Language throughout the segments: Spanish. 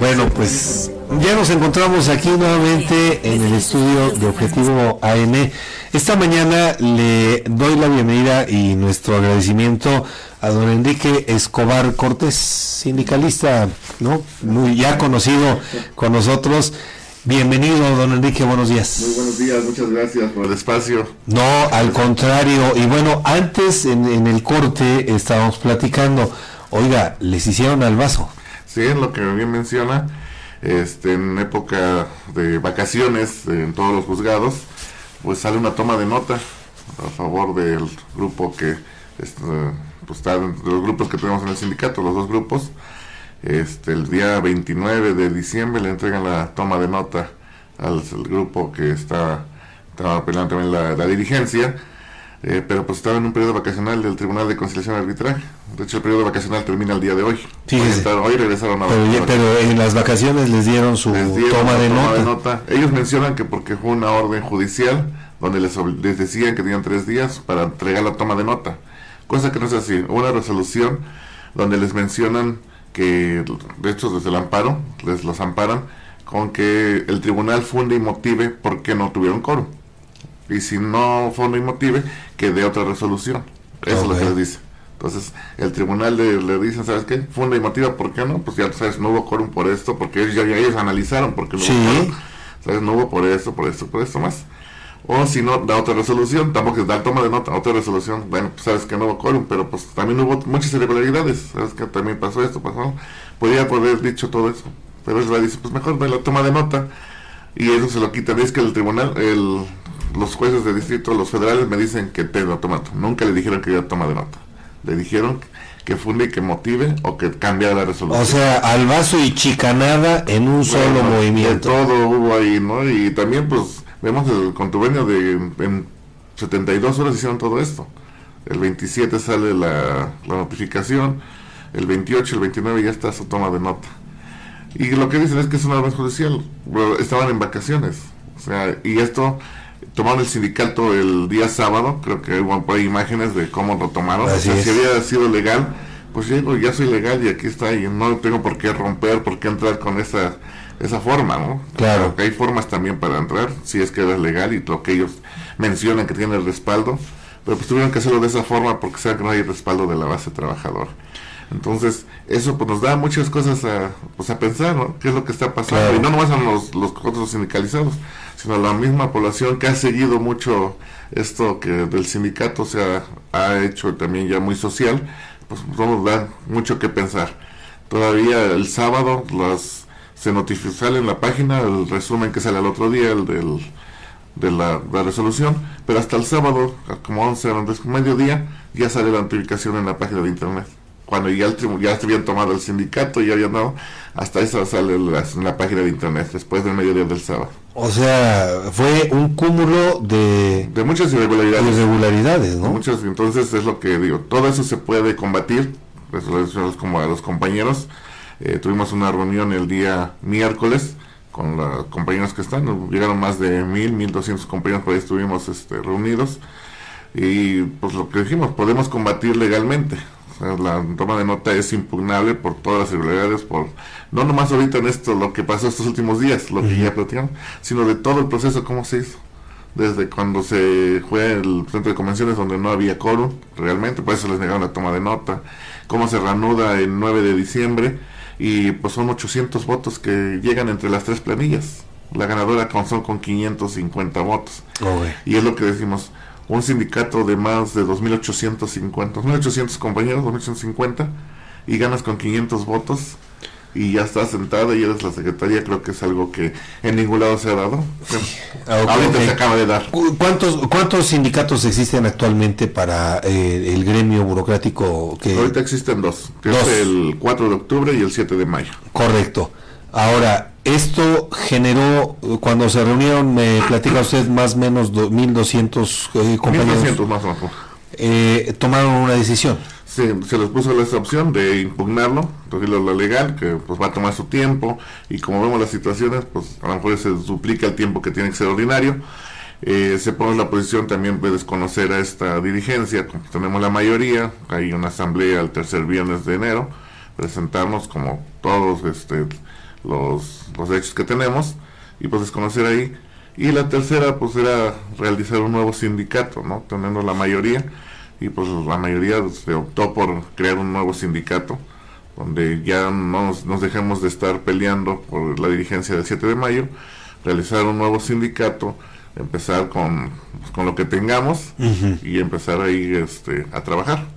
Bueno, pues ya nos encontramos aquí nuevamente en el estudio de Objetivo AM. Esta mañana le doy la bienvenida y nuestro agradecimiento a don Enrique Escobar Cortés, sindicalista, ¿no? Muy ya conocido con nosotros. Bienvenido, don Enrique, buenos días. Muy buenos días, muchas gracias por el espacio. No, al contrario. Y bueno, antes en, en el corte estábamos platicando, oiga, les hicieron al vaso. Sí, en lo que bien menciona, este, en época de vacaciones en todos los juzgados, pues sale una toma de nota a favor del grupo que este, pues, está de los grupos que tenemos en el sindicato, los dos grupos. Este, el día 29 de diciembre le entregan la toma de nota al, grupo que está, estaba peleando también la dirigencia eh, pero pues estaba en un periodo vacacional del Tribunal de Conciliación y Arbitraje. De hecho, el periodo vacacional termina el día de hoy. Sí, hoy, regresaron a pero, pero en las vacaciones les dieron su toma, de, nota. Ellos mencionan que porque fue una orden judicial donde les, les, decían que tenían tres días para entregar la toma de nota. Cosa que no es así. Una resolución donde les mencionan que, de hecho, desde el amparo, les los amparan con que el tribunal funde y motive por qué no tuvieron coro y si no fondo y motive, que dé otra resolución. Eso es lo que les dice. Entonces, el tribunal le, le dice, ¿sabes qué? Funda y motiva, ¿por qué no? Pues ya sabes, no hubo quórum por esto, porque ellos ya, ellos analizaron porque no hubo ¿Sabes? No hubo por esto, por esto, por esto más. O si no, da otra resolución, tampoco es dar toma de nota, otra resolución. Bueno, pues sabes que no hubo quórum, pero pues también hubo muchas irregularidades. Sabes que también pasó esto, pasó. Podría haber dicho todo eso. Pero él le dice, pues mejor de la toma de nota. Y eso se lo quitan. Es que el tribunal, el los jueces de distrito, los federales, me dicen que te lo tomato. Nunca le dijeron que yo toma de nota. Le dijeron que funde y que motive o que cambie la resolución. O sea, al vaso y chicanada en un solo movimiento. todo hubo ahí, ¿no? Y también, pues, vemos el contubenio de en 72 horas hicieron todo esto. El 27 sale la, la notificación, el 28, el 29 ya está su toma de nota. Y lo que dicen es que es una orden judicial. estaban en vacaciones. O sea, y esto tomaron el sindicato el día sábado, creo que hay imágenes de cómo lo tomaron, o sea, si había sido legal, pues yo ya soy legal y aquí está, y no tengo por qué romper, por qué entrar con esa esa forma, ¿no? Claro. que hay formas también para entrar, si es que es legal y lo que ellos mencionan que tiene el respaldo, pero pues tuvieron que hacerlo de esa forma porque saben que no hay respaldo de la base trabajadora. Entonces, eso pues nos da muchas cosas a, pues, a pensar, ¿no? ¿Qué es lo que está pasando? Y no nomás a los, los otros sindicalizados, sino la misma población que ha seguido mucho esto que del sindicato se ha, hecho también ya muy social, pues nos da mucho que pensar. Todavía el sábado se notifica, sale en la página el resumen que sale al otro día, el del, de la, resolución, pero hasta el sábado, como 11 horas, mediodía, ya sale la notificación en la página de internet cuando ya, el, ya se habían tomado el sindicato y habían dado, hasta eso sale en la página de internet después del mediodía del sábado. O sea, fue un cúmulo de... De muchas irregularidades. Irregularidades, ¿no? Muchas, entonces es lo que digo, todo eso se puede combatir, pues, como a los compañeros. Eh, tuvimos una reunión el día miércoles con los compañeros que están, llegaron más de mil, mil doscientos compañeros, por ahí estuvimos este, reunidos. Y pues lo que dijimos, podemos combatir legalmente la toma de nota es impugnable por todas las irregularidades, por no nomás ahorita en esto, lo que pasó estos últimos días, lo que ya platicamos, sino de todo el proceso, cómo se hizo. Desde cuando se fue el centro de convenciones donde no había coro, realmente, por eso les negaron la toma de nota, cómo se reanuda el 9 de diciembre, y pues son 800 votos que llegan entre las tres planillas. La ganadora con, son con 550 votos. Y es lo que decimos, un sindicato de más de 2.850, 2.800 compañeros, 2.850, y ganas con 500 votos y ya estás sentada y eres la secretaria, creo que es algo que en ningún lado se ha dado. Ahorita se acaba de dar. ¿Cuántos, ¿Cuántos sindicatos existen actualmente para eh, el gremio burocrático? que Ahorita existen dos, que es el 4 de octubre y el 7 de mayo. Correcto. Ahora, esto generó, cuando se reunieron, me platica usted más o menos 1.200 eh, compañeros. más o menos. Eh, tomaron una decisión. Sí, se les puso esa opción de impugnarlo, decirlo lo legal, que pues va a tomar su tiempo, y como vemos las situaciones, pues a lo mejor se duplica el tiempo que tiene que ser ordinario. Eh, se pone la posición también de desconocer a esta dirigencia, como tenemos la mayoría, hay una asamblea el tercer viernes de enero, presentarnos como todos este, los, los derechos que tenemos y pues desconocer ahí. Y la tercera pues era realizar un nuevo sindicato, ¿no? Teniendo la mayoría y pues la mayoría se optó por crear un nuevo sindicato donde ya no nos, dejemos de estar peleando por la dirigencia del 7 de mayo, realizar un nuevo sindicato, empezar con, pues, con lo que tengamos y empezar ahí este, a trabajar.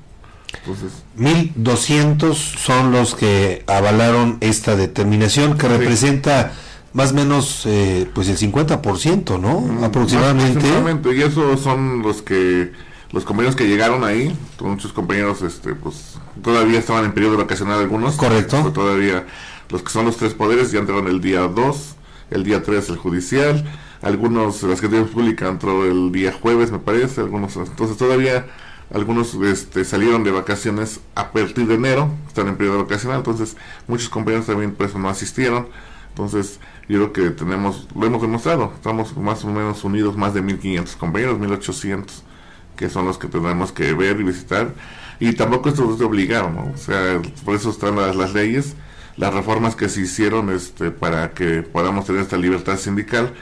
Entonces, 1200 son los que avalaron esta determinación que representa más o menos eh, pues el 50%, ¿no? Mm, aproximadamente. Y esos son los que los compañeros que llegaron ahí, muchos compañeros este pues todavía estaban en periodo vacacional algunos. Correcto. Todavía los que son los tres poderes ya entraron el día 2, el día 3 el judicial, algunos la Secretaría Pública entró el día jueves, me parece, algunos entonces todavía algunos este, salieron de vacaciones a partir de enero, están en periodo vacacional, entonces muchos compañeros también por eso no asistieron. Entonces, yo creo que tenemos, lo hemos demostrado, estamos más o menos unidos más de 1500 compañeros, 1800, que son los que tenemos que ver y visitar. Y tampoco esto es obligado, ¿no? O sea, por eso están las, las leyes, las reformas que se hicieron este, para que podamos tener esta libertad sindical,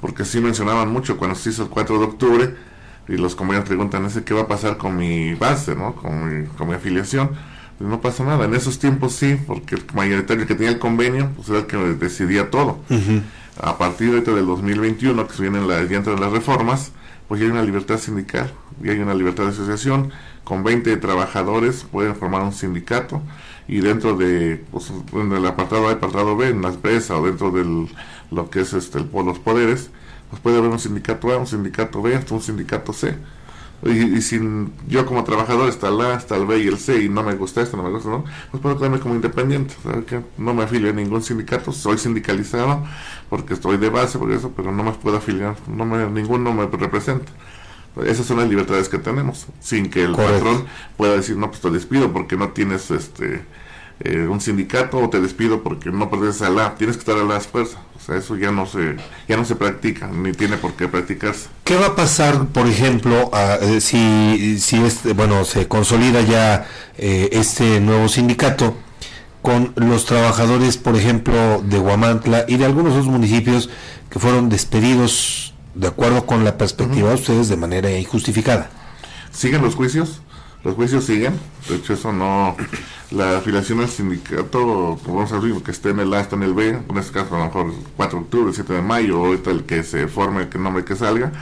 porque sí mencionaban mucho cuando se hizo el 4 de octubre, y los compañeros preguntan, ¿ese qué va a pasar con mi base, ¿no? Con mi, con mi afiliación pues no pasa nada. En esos tiempos sí, porque el mayoritario que tenía el convenio, pues era el que decidía todo. A partir de del 2021, que se vienen las, ya entran las reformas, pues ya hay una libertad sindical, ya hay una libertad de asociación, con 20 trabajadores pueden formar un sindicato y dentro de pues, en el apartado A, apartado B, en la empresa o dentro de lo que es este el, los poderes, pues puede haber un sindicato A, un sindicato B, hasta un sindicato C y, si yo como trabajador está el A, está el B y el C y no me gusta esto, no me gusta, ¿no? Pues puedo quedarme como independiente, no me afilio a ningún sindicato, soy sindicalizado porque estoy de base por eso, pero no me puedo afiliar, no me, ninguno me representa. Esas son las libertades que tenemos, sin que el patrón pueda decir, no, pues te despido porque no tienes este eh, un sindicato o te despido porque no perteneces a la, tienes que estar a la fuerzas. O sea, eso ya no se ya no se practica, ni tiene por qué practicarse. ¿Qué va a pasar, por ejemplo, eh, si, si este, bueno, se consolida ya eh, este nuevo sindicato con los trabajadores, por ejemplo, de Huamantla y de algunos otros municipios que fueron despedidos de acuerdo con la perspectiva de ustedes de manera injustificada? ¿Siguen los juicios? Los juicios siguen, de hecho eso no, la afiliación al sindicato, vamos a decir, que esté en el A, está en el B, en este caso a lo mejor 4 de octubre, 7 de mayo, ahorita el que se forme, el nombre que salga,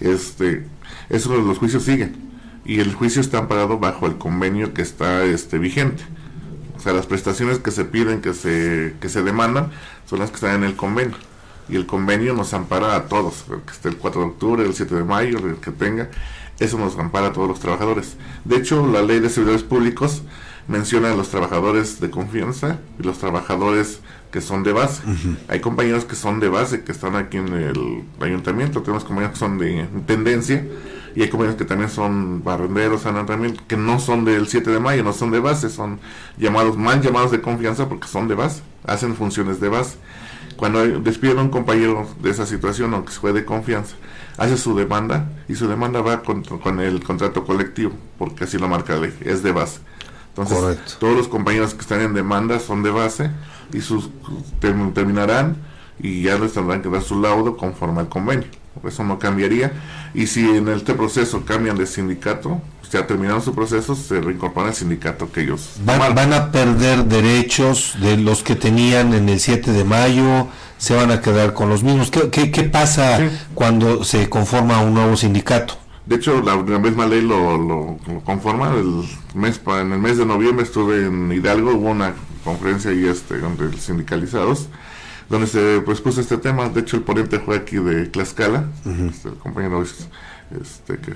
este, eso los juicios siguen, y el juicio está amparado bajo el convenio que está este vigente. O sea, las prestaciones que se piden, que se, que se demandan, son las que están en el convenio. Y el convenio nos ampara a todos, el que esté el 4 de octubre, el 7 de mayo, el que tenga eso nos ampara a todos los trabajadores. De hecho, la ley de servidores públicos menciona a los trabajadores de confianza y los trabajadores que son de base. Hay compañeros que son de base, que están aquí en el ayuntamiento, tenemos compañeros que son de intendencia y hay compañeros que también son barrenderos, que no son del 7 de mayo, no son de base, son llamados, mal llamados de confianza porque son de base, hacen funciones de base. Cuando despiden a un compañero de esa situación, aunque fue de confianza, hace su demanda y su demanda va con, con, el contrato colectivo, porque así lo marca la ley, es de base. Entonces, todos los compañeros que están en demanda son de base y sus terminarán y ya les tendrán que dar su laudo conforme al convenio. Eso no cambiaría. Y si en este proceso cambian de sindicato, ya terminaron su proceso, se reincorporan al sindicato que ellos... Van, van a perder derechos de los que tenían en el 7 de mayo, se van a quedar con los mismos. ¿Qué, qué, pasa cuando se conforma un nuevo sindicato? De hecho, la, misma ley lo, lo, conforma. El mes, en el mes de noviembre estuve en Hidalgo, hubo una conferencia ahí este, donde sindicalizados, donde se pues, puso este tema. De hecho, el ponente fue aquí de Tlaxcala, este, el compañero este, que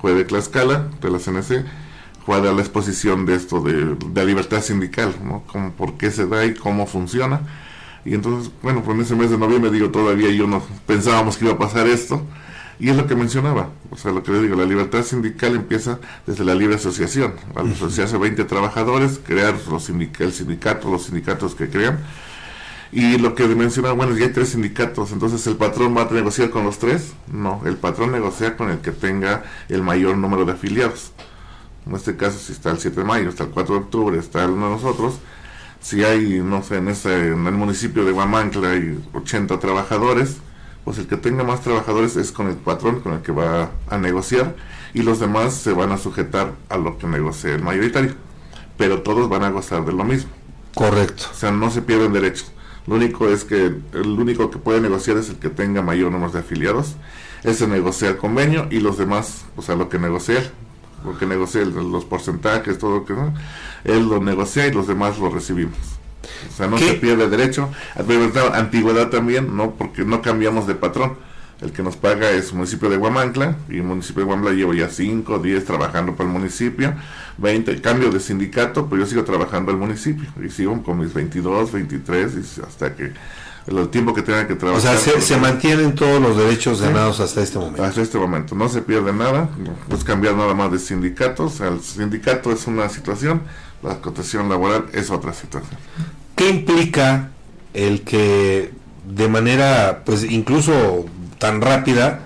fue de Tlaxcala, de la CNC, fue a dar la exposición de esto de, de libertad sindical, ¿no? Como por qué se da y cómo funciona y entonces, bueno, pues en ese mes de noviembre, digo, todavía yo no pensábamos que iba a pasar esto. Y es lo que mencionaba, o sea, lo que le digo, la libertad sindical empieza desde la libre asociación. Al asociarse 20 trabajadores, crear los el sindicato, los sindicatos que crean. Y lo que mencionaba, bueno, ya hay tres sindicatos, entonces el patrón va a negociar con los tres. No, el patrón negocia con el que tenga el mayor número de afiliados. En este caso, si está el 7 de mayo, está el 4 de octubre, está el de nosotros, Si hay, no sé, en, ese, en el municipio de Guamancla hay 80 trabajadores, pues el que tenga más trabajadores es con el patrón con el que va a negociar y los demás se van a sujetar a lo que negocie el mayoritario. Pero todos van a gozar de lo mismo. Correcto. O sea, no se pierden derechos. Lo único es que el único que puede negociar es el que tenga mayor número de afiliados. Ese negocia el convenio y los demás, o sea, lo que negocia, lo que negocia los porcentajes, todo lo que no, él lo negocia y los demás lo recibimos. O sea, no se pierde derecho. Antigüedad también, no, porque no cambiamos de patrón. El que nos paga es el municipio de Guamancla y el municipio de Guamancla llevo ya 5, 10 trabajando para el municipio, 20 cambio de sindicato, pero yo sigo trabajando al municipio y sigo con mis 22, 23 y hasta que el tiempo que tenga que trabajar. O sea, se, mantienen todos los derechos ganados hasta este momento. Hasta este momento, no se pierde nada, no es cambiar nada más de sindicatos, el sindicato es una situación, la cotación laboral es otra situación. ¿Qué implica el que de manera, pues incluso tan rápida,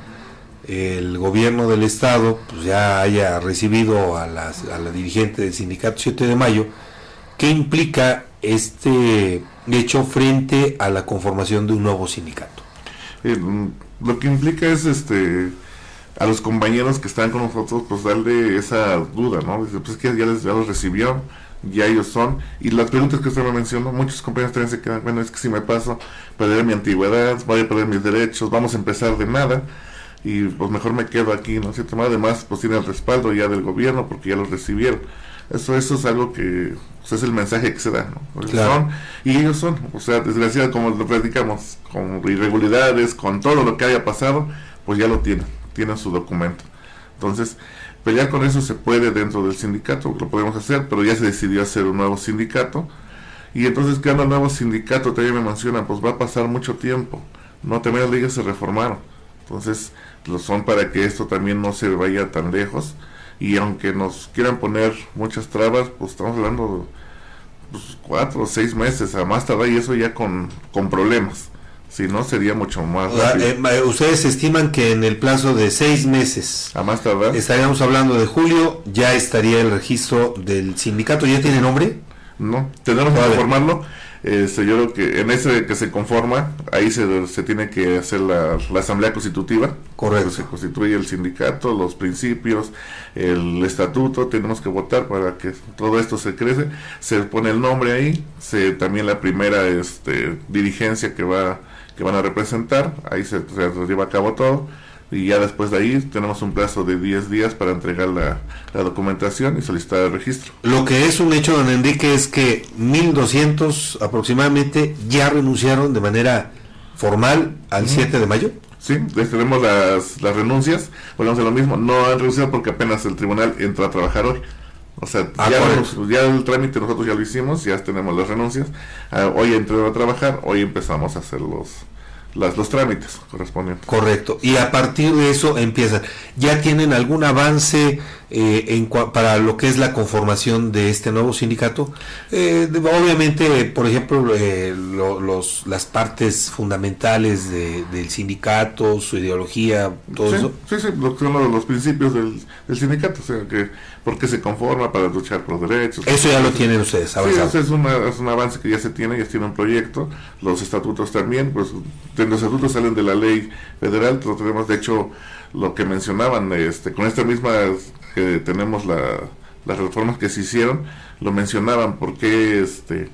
el gobierno del estado pues ya haya recibido a, las, a la dirigente del sindicato 7 de mayo, ¿qué implica este hecho frente a la conformación de un nuevo sindicato? Eh, lo que implica es este a los compañeros que están con nosotros pues darle esa duda, ¿no? Dice, pues que ya, les, ya los recibió, ya ellos son. Y las preguntas que usted me mencionó, muchos compañeros también se quedan, bueno, es que si me paso, perderé mi antigüedad, voy a perder mis derechos, vamos a empezar de nada. Y pues mejor me quedo aquí, ¿no es cierto? Además, pues tiene el respaldo ya del gobierno porque ya los recibieron. Eso, eso es algo que pues, es el mensaje que se da, ¿no? Son, y ellos son, o sea, desgraciado como lo platicamos, con irregularidades, con todo lo que haya pasado, pues ya lo tienen, tienen su documento. Entonces, Pelear con eso se puede dentro del sindicato, lo podemos hacer, pero ya se decidió hacer un nuevo sindicato. Y entonces, creando el nuevo sindicato, también me mencionan, pues va a pasar mucho tiempo. No, también las leyes se reformaron. Entonces, lo son para que esto también no se vaya tan lejos. Y aunque nos quieran poner muchas trabas, pues estamos hablando de pues, cuatro o seis meses a más tardar y eso ya con, con problemas. Si no, sería mucho más eh, ustedes estiman que en el plazo de seis meses, a más tardar, estaríamos hablando de julio, ya estaría el registro del sindicato. ¿Ya tiene nombre? No, tenemos que conformarlo. Este, yo creo que en ese que se conforma, ahí se, se tiene que hacer la, asamblea constitutiva. Correcto. Se constituye el sindicato, los principios, el estatuto, tenemos que votar para que todo esto se crece. Se pone el nombre ahí, se también la primera este, dirigencia que va que van a representar, ahí se, lleva a cabo todo y ya después de ahí tenemos un plazo de 10 días para entregar la, documentación y solicitar el registro. Lo que es un hecho, don Enrique, es que 1.200 aproximadamente ya renunciaron de manera formal al 7 de mayo. Sí, tenemos las, las renuncias, volvemos a lo mismo, no han renunciado porque apenas el tribunal entra a trabajar hoy. O sea, ah, ya, el trámite nosotros ya lo hicimos, ya tenemos las renuncias. Ah, hoy entré a trabajar, hoy empezamos a hacer los, las, los trámites correspondientes. Correcto. Y a partir de eso empiezan. ¿Ya tienen algún avance eh, en para lo que es la conformación de este nuevo sindicato? Eh, obviamente, por ejemplo, eh, los, las partes fundamentales del sindicato, su ideología, todo eso. Sí, sí, son los, principios del, del sindicato. O sea, que por qué se conforma para luchar por derechos. Eso ya lo tienen ustedes, Sí, es, un avance que ya se tiene, ya tiene un proyecto, los estatutos también, pues los estatutos salen de la ley federal, tenemos, de hecho, lo que mencionaban, este, con esta misma que tenemos la, las reformas que se hicieron, lo mencionaban, porque este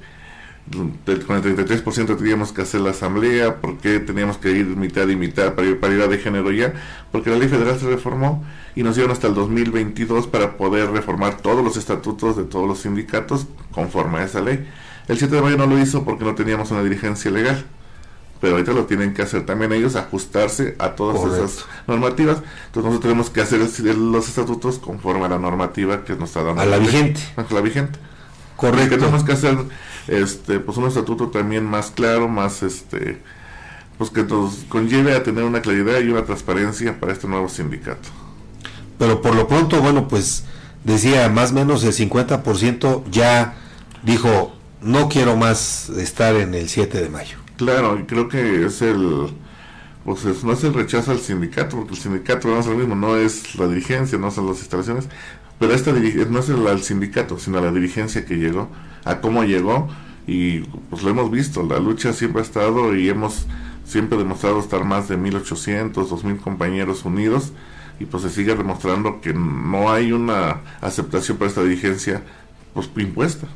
con el 33% teníamos que hacer la asamblea, por qué teníamos que ir mitad y mitad para ir paridad de género ya, porque la ley federal se reformó y nos dieron hasta el 2022 para poder reformar todos los estatutos de todos los sindicatos conforme a esa ley. El 7 de mayo no lo hizo porque no teníamos una dirigencia legal, pero ahorita lo tienen que hacer también ellos, ajustarse a todas esas normativas. Entonces nosotros tenemos que hacer los estatutos conforme a la normativa que nos está dando. A la vigente. A la vigente. Correcto. tenemos que hacer este pues un estatuto también más claro, más este pues que nos conlleve a tener una claridad y una transparencia para este nuevo sindicato. Pero por lo pronto, bueno, pues decía más o menos el 50% ya dijo, no quiero más estar en el 7 de mayo. Claro, y creo que es el, pues no es el rechazo al sindicato, porque el sindicato no es lo mismo, no es la dirigencia, no son las instalaciones, pero esta no es el, al sindicato, sino la dirigencia que llegó, a cómo llegó y pues lo hemos visto, la lucha siempre ha estado y hemos siempre demostrado estar más de 1800, 2000 compañeros unidos y pues se sigue demostrando que no hay una aceptación para esta dirigencia pues impuesta.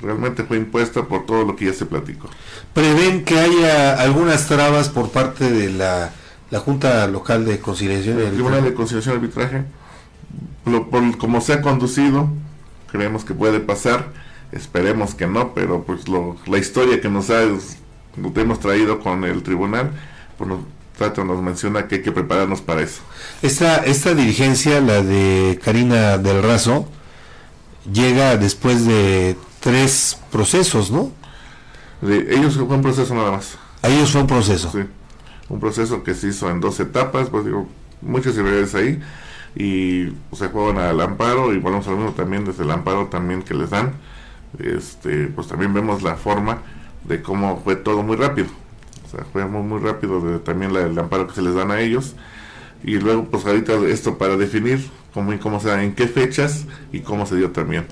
Realmente fue impuesta por todo lo que ya se platicó. ¿Prevén que haya algunas trabas por parte de la, la Junta Local de Conciliación y El Tribunal de Conciliación y Arbitraje, lo, por, como se ha conducido, creemos que puede pasar, esperemos que no, pero pues lo, la historia que nos ha nos hemos traído con el tribunal, pues nos, trato nos menciona que hay que prepararnos para eso. Esta, esta dirigencia, la de Karina del Razo, llega después de tres procesos, ¿no? De, ellos fue un proceso nada más. A ellos fue un proceso. Sí, un proceso que se hizo en dos etapas, pues digo, muchas irregularidades ahí, y se juegan al amparo, y volvemos a lo mismo también desde el amparo también que les dan, este, pues también vemos la forma de cómo fue todo muy rápido. O sea, fue muy, muy rápido de, también la, el amparo que se les dan a ellos. Y luego, pues ahorita esto para definir cómo, cómo se en qué fechas y cómo se dio también.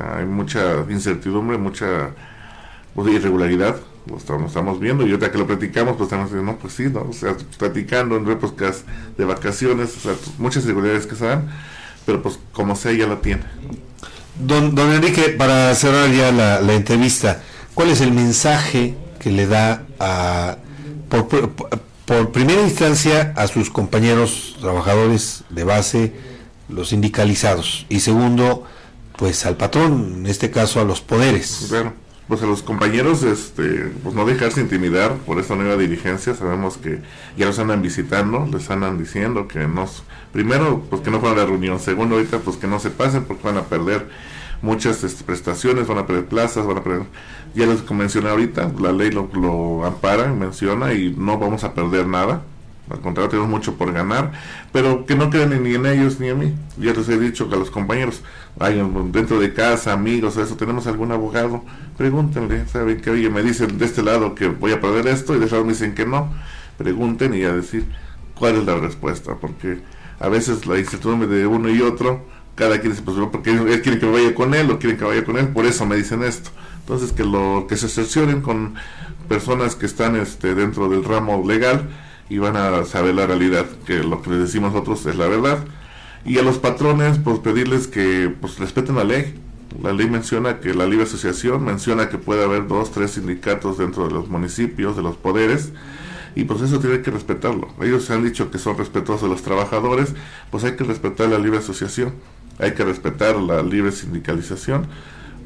Hay mucha incertidumbre, mucha pues, irregularidad. Lo estamos, viendo y ahorita que lo platicamos, pues estamos diciendo, no, pues sí, ¿no? O sea, platicando en épocas de vacaciones, sea, muchas irregularidades que se dan, pero pues como sea, ya la tiene. Don, don Enrique, para cerrar ya la, entrevista, ¿Cuál es el mensaje que le da a, por, por, primera instancia a sus compañeros trabajadores de base, los sindicalizados? Y segundo, pues al patrón, en este caso a los poderes. Claro, pues a los compañeros, este, pues no dejarse intimidar por esta nueva dirigencia. Sabemos que ya los andan visitando, les andan diciendo que nos, primero, pues que no fueron a la reunión. Segundo, ahorita, pues que no se pasen porque van a perder muchas este, prestaciones, van a perder plazas, van a perder, ya les mencioné ahorita, la ley lo, lo ampara, menciona y no vamos a perder nada, al contrario, tenemos mucho por ganar, pero que no queden ni en ellos ni en mí. Ya les he dicho que a los compañeros, hay dentro de casa, amigos, eso, tenemos algún abogado, pregúntenle, ¿saben que Oye, me dicen de este lado que voy a perder esto y de este lado me dicen que no. Pregunten y a decir cuál es la respuesta, porque a veces la incertidumbre de uno y otro cada quien dice, pues porque él quiere que vaya con él o quieren que vaya con él, por eso me dicen esto. Entonces que lo que se cercioren con personas que están este, dentro del ramo legal y van a saber la realidad, que lo que les decimos nosotros es la verdad. Y a los patrones, pues pedirles que pues respeten la ley. La ley menciona que la libre asociación menciona que puede haber dos, tres sindicatos dentro de los municipios, de los poderes, y pues eso tiene que respetarlo. Ellos han dicho que son respetuosos de los trabajadores, pues hay que respetar la libre asociación hay que respetar la libre sindicalización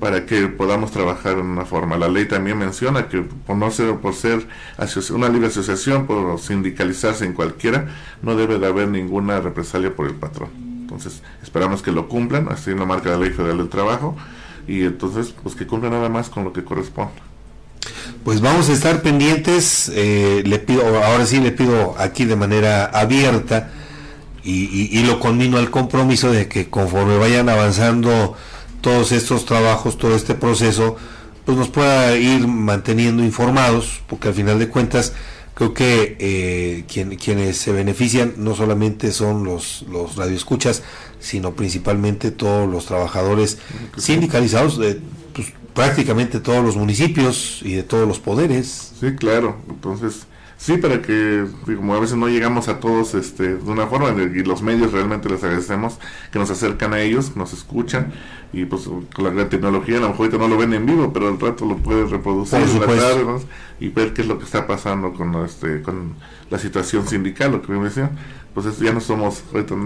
para que podamos trabajar en una forma. La ley también menciona que por no ser por ser una libre asociación, por sindicalizarse en cualquiera, no debe de haber ninguna represalia por el patrón. Entonces, esperamos que lo cumplan, así lo marca la Ley Federal del Trabajo, y entonces, pues que cumplan nada más con lo que corresponde. Pues vamos a estar pendientes, eh, le pido, ahora sí le pido aquí de manera abierta, y, lo conmino al compromiso de que conforme vayan avanzando todos estos trabajos, todo este proceso, pues nos pueda ir manteniendo informados, porque al final de cuentas creo que eh, quienes se benefician no solamente son los, los radioescuchas, sino principalmente todos los trabajadores sindicalizados de pues, prácticamente todos los municipios y de todos los poderes. Sí, claro, entonces Sí, para que, como a veces no llegamos a todos este, de una forma, y los medios realmente les agradecemos que nos acercan a ellos, nos escuchan, y pues con la tecnología a lo mejor ahorita no lo ven en vivo, pero al rato lo puedes reproducir y ver qué es lo que está pasando con este con la situación sindical, lo que me decía. Pues ya no somos ahorita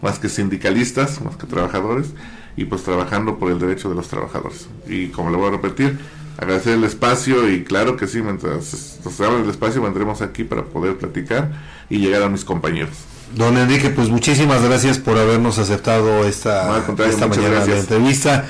más que sindicalistas, más que trabajadores, y pues trabajando por el derecho de los trabajadores. Y como le voy a repetir, agradecer el espacio y claro que sí, mientras nos abran el espacio vendremos aquí para poder platicar y llegar a mis compañeros. Don Enrique, pues muchísimas gracias por habernos aceptado esta, esta mañana de entrevista.